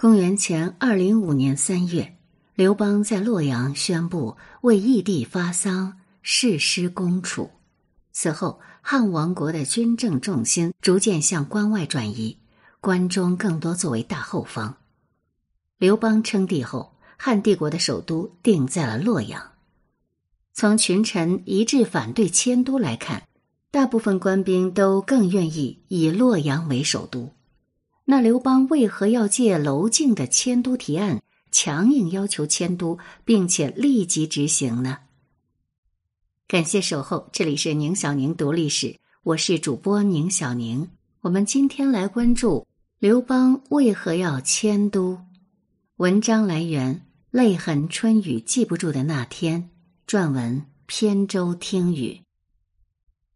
公元前二零五年三月，刘邦在洛阳宣布为义帝发丧，誓师攻楚。此后，汉王国的军政重心逐渐向关外转移，关中更多作为大后方。刘邦称帝后，汉帝国的首都定在了洛阳。从群臣一致反对迁都来看，大部分官兵都更愿意以洛阳为首都。那刘邦为何要借娄敬的迁都提案，强硬要求迁都，并且立即执行呢？感谢守候，这里是宁小宁读历史，我是主播宁小宁。我们今天来关注刘邦为何要迁都。文章来源：泪痕春雨记不住的那天。撰文：扁舟听雨。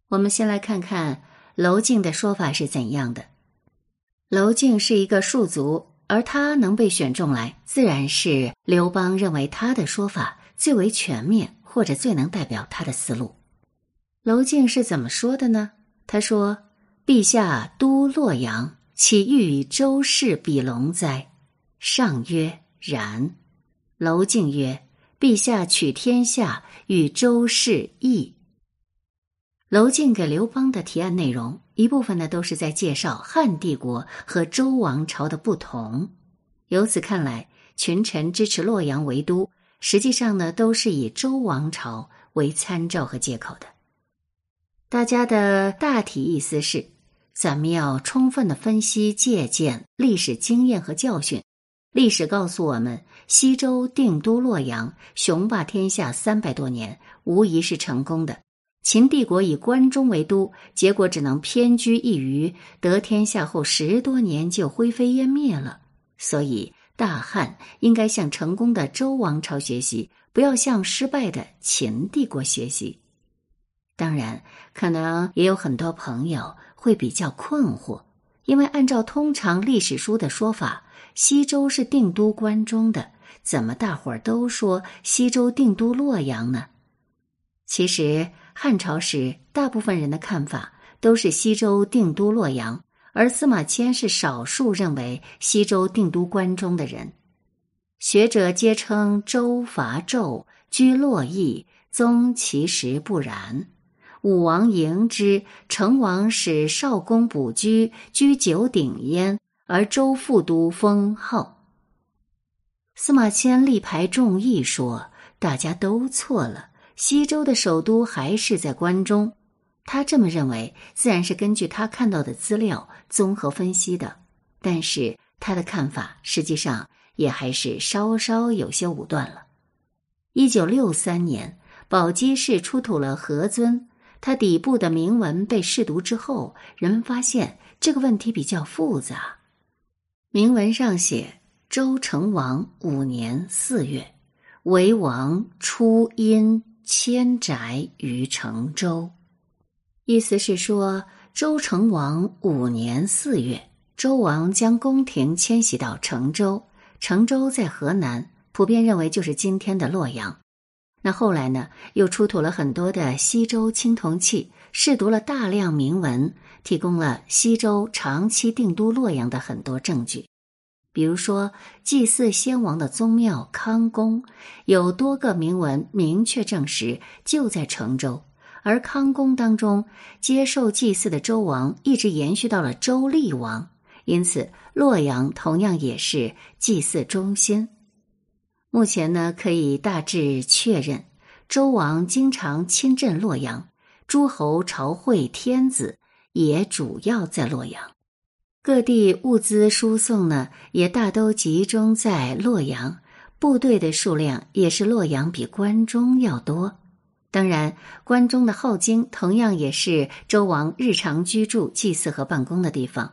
我们先来看看娄敬的说法是怎样的。娄敬是一个庶族，而他能被选中来，自然是刘邦认为他的说法最为全面，或者最能代表他的思路。娄敬是怎么说的呢？他说：“陛下都洛阳，岂欲与周氏比龙哉？”上曰：“然。”娄敬曰：“陛下取天下，与周氏异。”娄敬给刘邦的提案内容。一部分呢都是在介绍汉帝国和周王朝的不同。由此看来，群臣支持洛阳为都，实际上呢都是以周王朝为参照和借口的。大家的大体意思是：咱们要充分的分析借鉴历史经验和教训。历史告诉我们，西周定都洛阳，雄霸天下三百多年，无疑是成功的。秦帝国以关中为都，结果只能偏居一隅，得天下后十多年就灰飞烟灭了。所以，大汉应该向成功的周王朝学习，不要向失败的秦帝国学习。当然，可能也有很多朋友会比较困惑，因为按照通常历史书的说法，西周是定都关中的，怎么大伙儿都说西周定都洛阳呢？其实。汉朝时，大部分人的看法都是西周定都洛阳，而司马迁是少数认为西周定都关中的人。学者皆称周伐纣，居洛邑，宗其实不然。武王迎之，成王使少公卜居，居九鼎焉，而周复都封号。司马迁力排众议说，大家都错了。西周的首都还是在关中，他这么认为，自然是根据他看到的资料综合分析的。但是他的看法实际上也还是稍稍有些武断了。一九六三年，宝鸡市出土了何尊，他底部的铭文被试读之后，人们发现这个问题比较复杂。铭文上写：周成王五年四月，为王初殷。迁宅于成州，意思是说，周成王五年四月，周王将宫廷迁徙到成州。成州在河南，普遍认为就是今天的洛阳。那后来呢，又出土了很多的西周青铜器，试读了大量铭文，提供了西周长期定都洛阳的很多证据。比如说，祭祀先王的宗庙康宫，有多个铭文明确证实就在成州。而康宫当中接受祭祀的周王一直延续到了周厉王，因此洛阳同样也是祭祀中心。目前呢，可以大致确认，周王经常亲镇洛阳，诸侯朝会天子也主要在洛阳。各地物资输送呢，也大都集中在洛阳，部队的数量也是洛阳比关中要多。当然，关中的镐京同样也是周王日常居住、祭祀和办公的地方。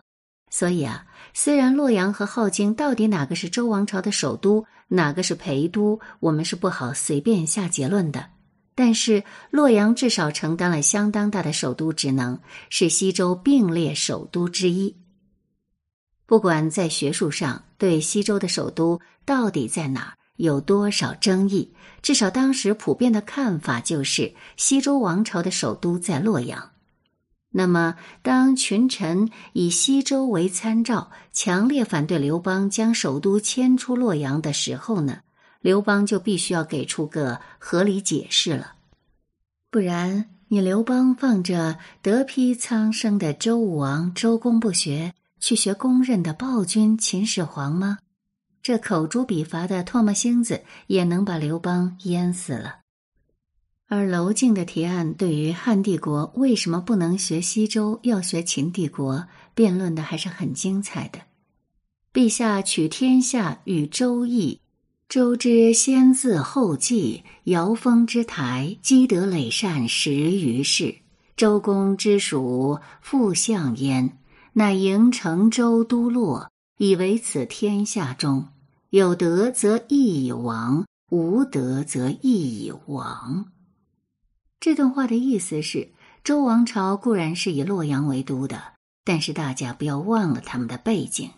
所以啊，虽然洛阳和镐京到底哪个是周王朝的首都，哪个是陪都，我们是不好随便下结论的。但是洛阳至少承担了相当大的首都职能，是西周并列首都之一。不管在学术上对西周的首都到底在哪儿有多少争议，至少当时普遍的看法就是西周王朝的首都在洛阳。那么，当群臣以西周为参照，强烈反对刘邦将首都迁出洛阳的时候呢？刘邦就必须要给出个合理解释了，不然你刘邦放着德披苍生的周武王周公不学，去学公认的暴君秦始皇吗？这口诛笔伐的唾沫星子也能把刘邦淹死了。而娄敬的提案对于汉帝国为什么不能学西周，要学秦帝国，辩论的还是很精彩的。陛下取天下与周易，周之先自后继，尧封之台，积德累善十余世。周公之属复相焉，乃迎成周都洛，以为此天下中有德则义以亡，无德则义以亡。这段话的意思是，周王朝固然是以洛阳为都的，但是大家不要忘了他们的背景。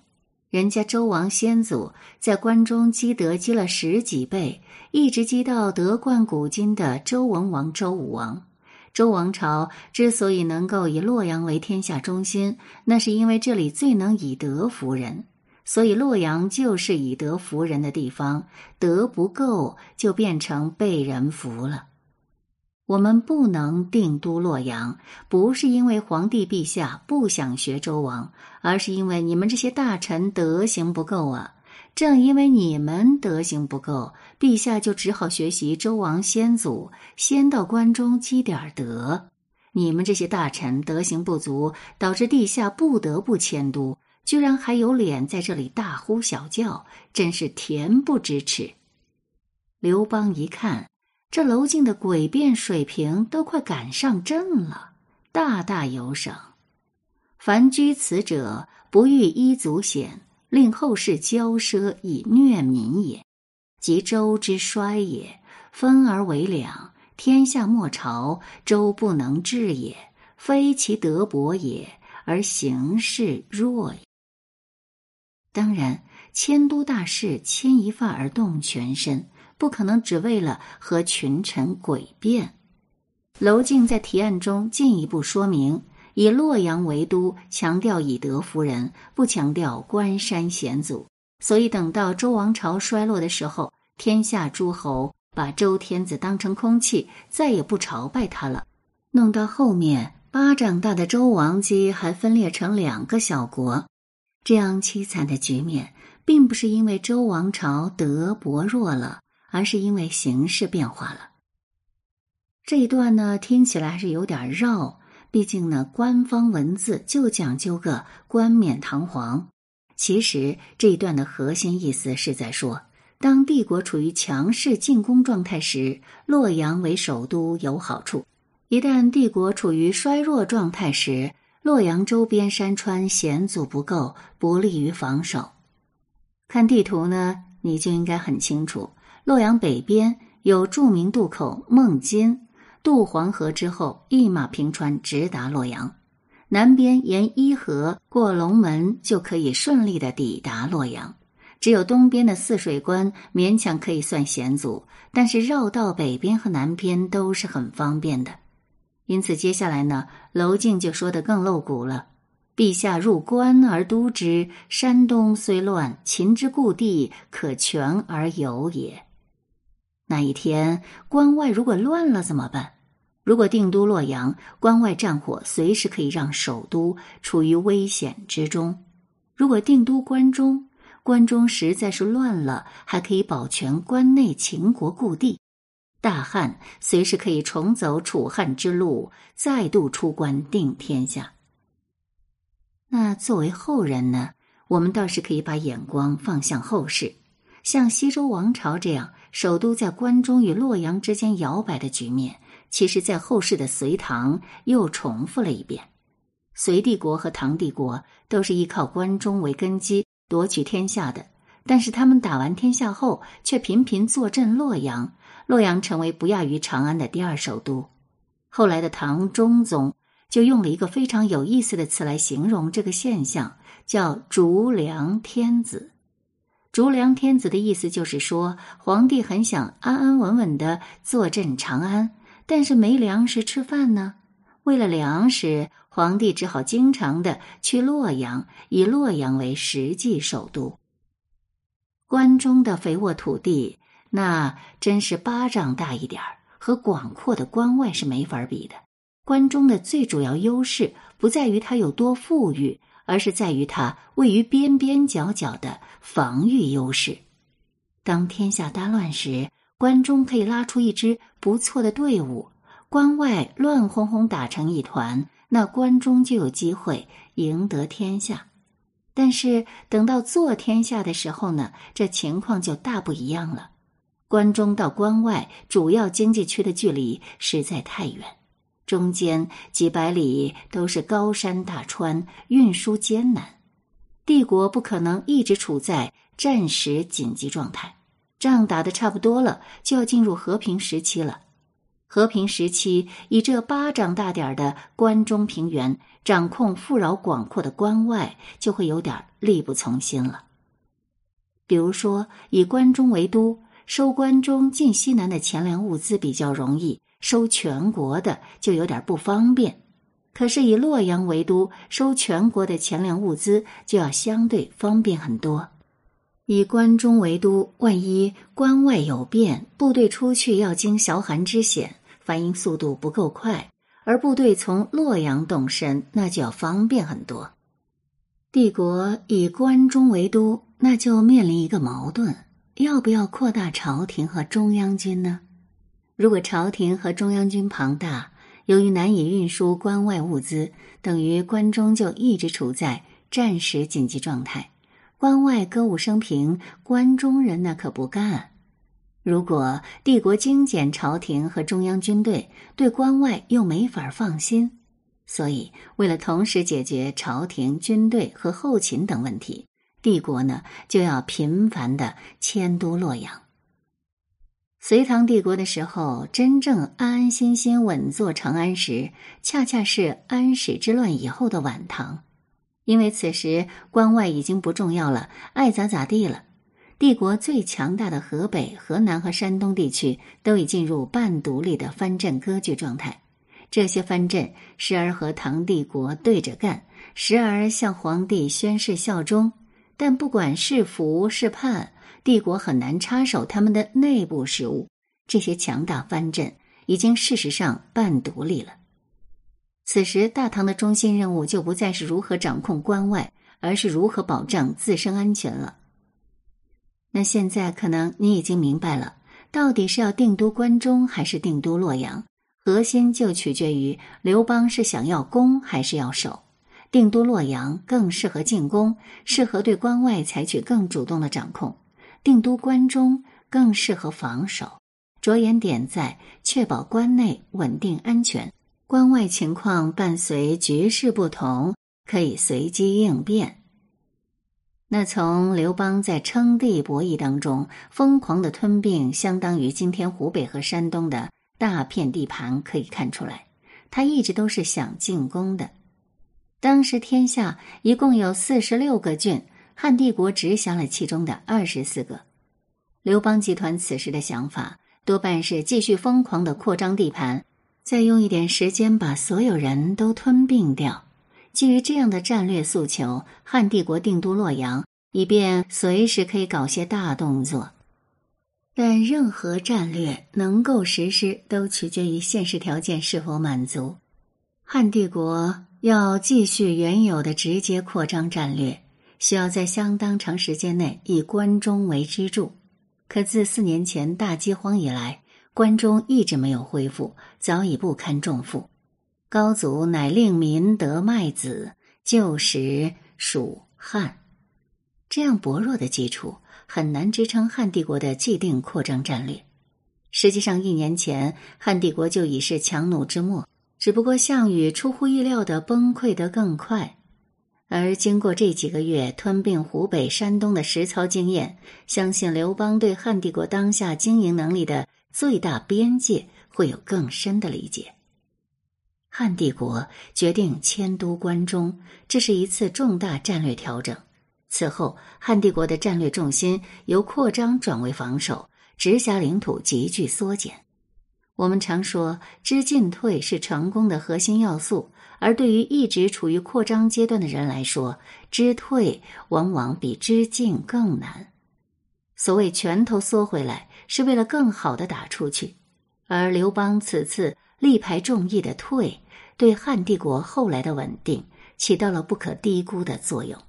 人家周王先祖在关中积德积了十几倍，一直积到德冠古今的周文王、周武王。周王朝之所以能够以洛阳为天下中心，那是因为这里最能以德服人，所以洛阳就是以德服人的地方。德不够，就变成被人服了。我们不能定都洛阳，不是因为皇帝陛下不想学周王，而是因为你们这些大臣德行不够啊！正因为你们德行不够，陛下就只好学习周王先祖，先到关中积点德。你们这些大臣德行不足，导致陛下不得不迁都，居然还有脸在这里大呼小叫，真是恬不知耻！刘邦一看。这娄敬的诡辩水平都快赶上朕了，大大有赏。凡居此者，不欲一足险，令后世骄奢以虐民也，及周之衰也。分而为两，天下莫朝，周不能治也，非其德薄也，而行事弱也。当然，迁都大事，牵一发而动全身。不可能只为了和群臣诡辩。娄敬在提案中进一步说明，以洛阳为都，强调以德服人，不强调关山险阻。所以等到周王朝衰落的时候，天下诸侯把周天子当成空气，再也不朝拜他了。弄到后面，巴掌大的周王姬还分裂成两个小国，这样凄惨的局面，并不是因为周王朝德薄弱了。而是因为形势变化了。这一段呢，听起来还是有点绕，毕竟呢，官方文字就讲究个冠冕堂皇。其实这一段的核心意思是在说，当帝国处于强势进攻状态时，洛阳为首都有好处；一旦帝国处于衰弱状态时，洛阳周边山川险阻不够，不利于防守。看地图呢，你就应该很清楚。洛阳北边有著名渡口孟津，渡黄河之后，一马平川直达洛阳；南边沿伊河过龙门，就可以顺利的抵达洛阳。只有东边的泗水关勉强可以算险阻，但是绕道北边和南边都是很方便的。因此，接下来呢，娄敬就说的更露骨了：“陛下入关而都之，山东虽乱，秦之故地可全而有也。”那一天，关外如果乱了怎么办？如果定都洛阳，关外战火随时可以让首都处于危险之中；如果定都关中，关中实在是乱了，还可以保全关内秦国故地。大汉随时可以重走楚汉之路，再度出关定天下。那作为后人呢，我们倒是可以把眼光放向后世，像西周王朝这样。首都在关中与洛阳之间摇摆的局面，其实，在后世的隋唐又重复了一遍。隋帝国和唐帝国都是依靠关中为根基夺取天下的，但是他们打完天下后，却频频坐镇洛阳，洛阳成为不亚于长安的第二首都。后来的唐中宗就用了一个非常有意思的词来形容这个现象，叫“逐良天子”。逐良天子的意思就是说，皇帝很想安安稳稳的坐镇长安，但是没粮食吃饭呢。为了粮食，皇帝只好经常的去洛阳，以洛阳为实际首都。关中的肥沃土地，那真是巴掌大一点儿，和广阔的关外是没法比的。关中的最主要优势不在于它有多富裕，而是在于它位于边边角角的防御优势。当天下大乱时，关中可以拉出一支不错的队伍；关外乱哄哄打成一团，那关中就有机会赢得天下。但是等到做天下的时候呢，这情况就大不一样了。关中到关外主要经济区的距离实在太远。中间几百里都是高山大川，运输艰难。帝国不可能一直处在战时紧急状态，仗打的差不多了，就要进入和平时期了。和平时期，以这巴掌大点儿的关中平原掌控富饶广阔的关外，就会有点力不从心了。比如说，以关中为都，收关中进西南的钱粮物资比较容易。收全国的就有点不方便，可是以洛阳为都，收全国的钱粮物资就要相对方便很多。以关中为都，万一关外有变，部队出去要经小寒之险，反应速度不够快；而部队从洛阳动身，那就要方便很多。帝国以关中为都，那就面临一个矛盾：要不要扩大朝廷和中央军呢？如果朝廷和中央军庞大，由于难以运输关外物资，等于关中就一直处在战时紧急状态。关外歌舞升平，关中人那可不干。如果帝国精简朝廷和中央军队，对关外又没法放心，所以为了同时解决朝廷、军队和后勤等问题，帝国呢就要频繁的迁都洛阳。隋唐帝国的时候，真正安安心心稳坐长安时，恰恰是安史之乱以后的晚唐。因为此时关外已经不重要了，爱咋咋地了。帝国最强大的河北、河南和山东地区都已进入半独立的藩镇割据状态。这些藩镇时而和唐帝国对着干，时而向皇帝宣誓效忠。但不管是福是叛。帝国很难插手他们的内部事务。这些强大藩镇已经事实上半独立了。此时，大唐的中心任务就不再是如何掌控关外，而是如何保障自身安全了。那现在，可能你已经明白了，到底是要定都关中还是定都洛阳？核心就取决于刘邦是想要攻还是要守。定都洛阳更适合进攻，适合对关外采取更主动的掌控。定都关中更适合防守，着眼点在确保关内稳定安全，关外情况伴随局势不同，可以随机应变。那从刘邦在称帝博弈当中疯狂的吞并相当于今天湖北和山东的大片地盘可以看出来，他一直都是想进攻的。当时天下一共有四十六个郡。汉帝国直辖了其中的二十四个，刘邦集团此时的想法多半是继续疯狂的扩张地盘，再用一点时间把所有人都吞并掉。基于这样的战略诉求，汉帝国定都洛阳，以便随时可以搞些大动作。但任何战略能够实施，都取决于现实条件是否满足。汉帝国要继续原有的直接扩张战略。需要在相当长时间内以关中为支柱，可自四年前大饥荒以来，关中一直没有恢复，早已不堪重负。高祖乃令民得麦子，旧时属汉，这样薄弱的基础很难支撑汉帝国的既定扩张战略。实际上，一年前汉帝国就已是强弩之末，只不过项羽出乎意料的崩溃得更快。而经过这几个月吞并湖北、山东的实操经验，相信刘邦对汉帝国当下经营能力的最大边界会有更深的理解。汉帝国决定迁都关中，这是一次重大战略调整。此后，汉帝国的战略重心由扩张转为防守，直辖领土急剧缩减。我们常说知进退是成功的核心要素，而对于一直处于扩张阶段的人来说，知退往往比知进更难。所谓拳头缩回来，是为了更好的打出去，而刘邦此次力排众议的退，对汉帝国后来的稳定起到了不可低估的作用。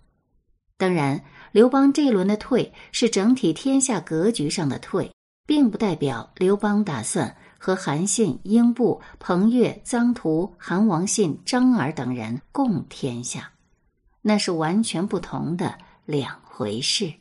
当然，刘邦这一轮的退是整体天下格局上的退，并不代表刘邦打算。和韩信、英布、彭越、臧荼、韩王信、张耳等人共天下，那是完全不同的两回事。